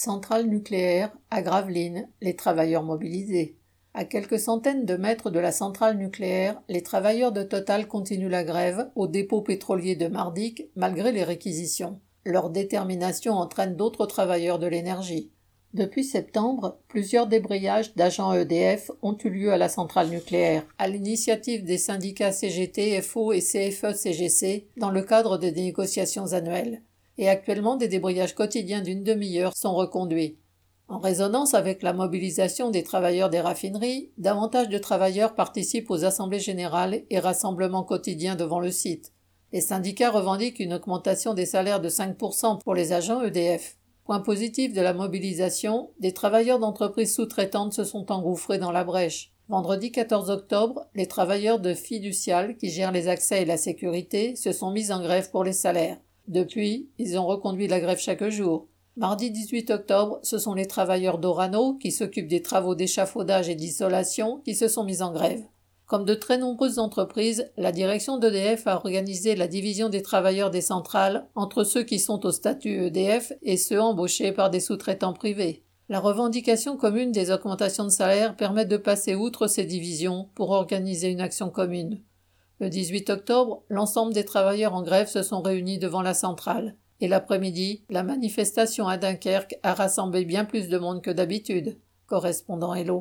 Centrale nucléaire, à Gravelines, les travailleurs mobilisés. À quelques centaines de mètres de la centrale nucléaire, les travailleurs de Total continuent la grève au dépôt pétrolier de Mardic malgré les réquisitions. Leur détermination entraîne d'autres travailleurs de l'énergie. Depuis septembre, plusieurs débrayages d'agents EDF ont eu lieu à la centrale nucléaire, à l'initiative des syndicats CGT, FO et CFE-CGC dans le cadre des négociations annuelles et actuellement des débrayages quotidiens d'une demi-heure sont reconduits. En résonance avec la mobilisation des travailleurs des raffineries, davantage de travailleurs participent aux assemblées générales et rassemblements quotidiens devant le site. Les syndicats revendiquent une augmentation des salaires de 5% pour les agents EDF. Point positif de la mobilisation, des travailleurs d'entreprises sous-traitantes se sont engouffrés dans la brèche. Vendredi 14 octobre, les travailleurs de Fiducial, qui gèrent les accès et la sécurité, se sont mis en grève pour les salaires. Depuis, ils ont reconduit la grève chaque jour. Mardi 18 octobre, ce sont les travailleurs d'Orano, qui s'occupent des travaux d'échafaudage et d'isolation, qui se sont mis en grève. Comme de très nombreuses entreprises, la direction d'EDF a organisé la division des travailleurs des centrales entre ceux qui sont au statut EDF et ceux embauchés par des sous-traitants privés. La revendication commune des augmentations de salaire permet de passer outre ces divisions pour organiser une action commune. Le 18 octobre, l'ensemble des travailleurs en grève se sont réunis devant la centrale. Et l'après-midi, la manifestation à Dunkerque a rassemblé bien plus de monde que d'habitude. Correspondant Hello.